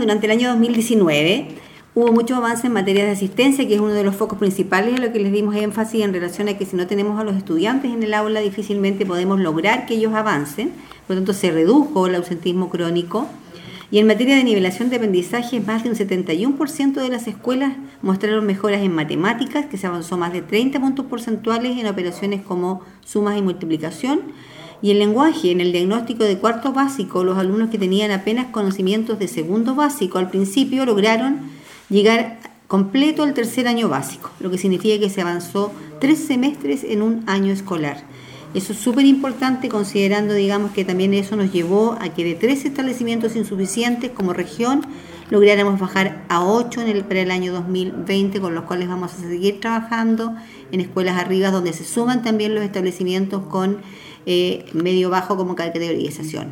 durante el año 2019 hubo mucho avance en materia de asistencia, que es uno de los focos principales a lo que les dimos énfasis en relación a que si no tenemos a los estudiantes en el aula difícilmente podemos lograr que ellos avancen, por lo tanto se redujo el ausentismo crónico. Y en materia de nivelación de aprendizaje, más de un 71% de las escuelas mostraron mejoras en matemáticas, que se avanzó más de 30 puntos porcentuales en operaciones como sumas y multiplicación. Y en lenguaje, en el diagnóstico de cuarto básico, los alumnos que tenían apenas conocimientos de segundo básico al principio lograron llegar completo al tercer año básico, lo que significa que se avanzó tres semestres en un año escolar. Eso es súper importante considerando, digamos, que también eso nos llevó a que de tres establecimientos insuficientes como región lográramos bajar a ocho en el, para el año 2020, con los cuales vamos a seguir trabajando en escuelas arriba, donde se suman también los establecimientos con eh, medio bajo como categorización.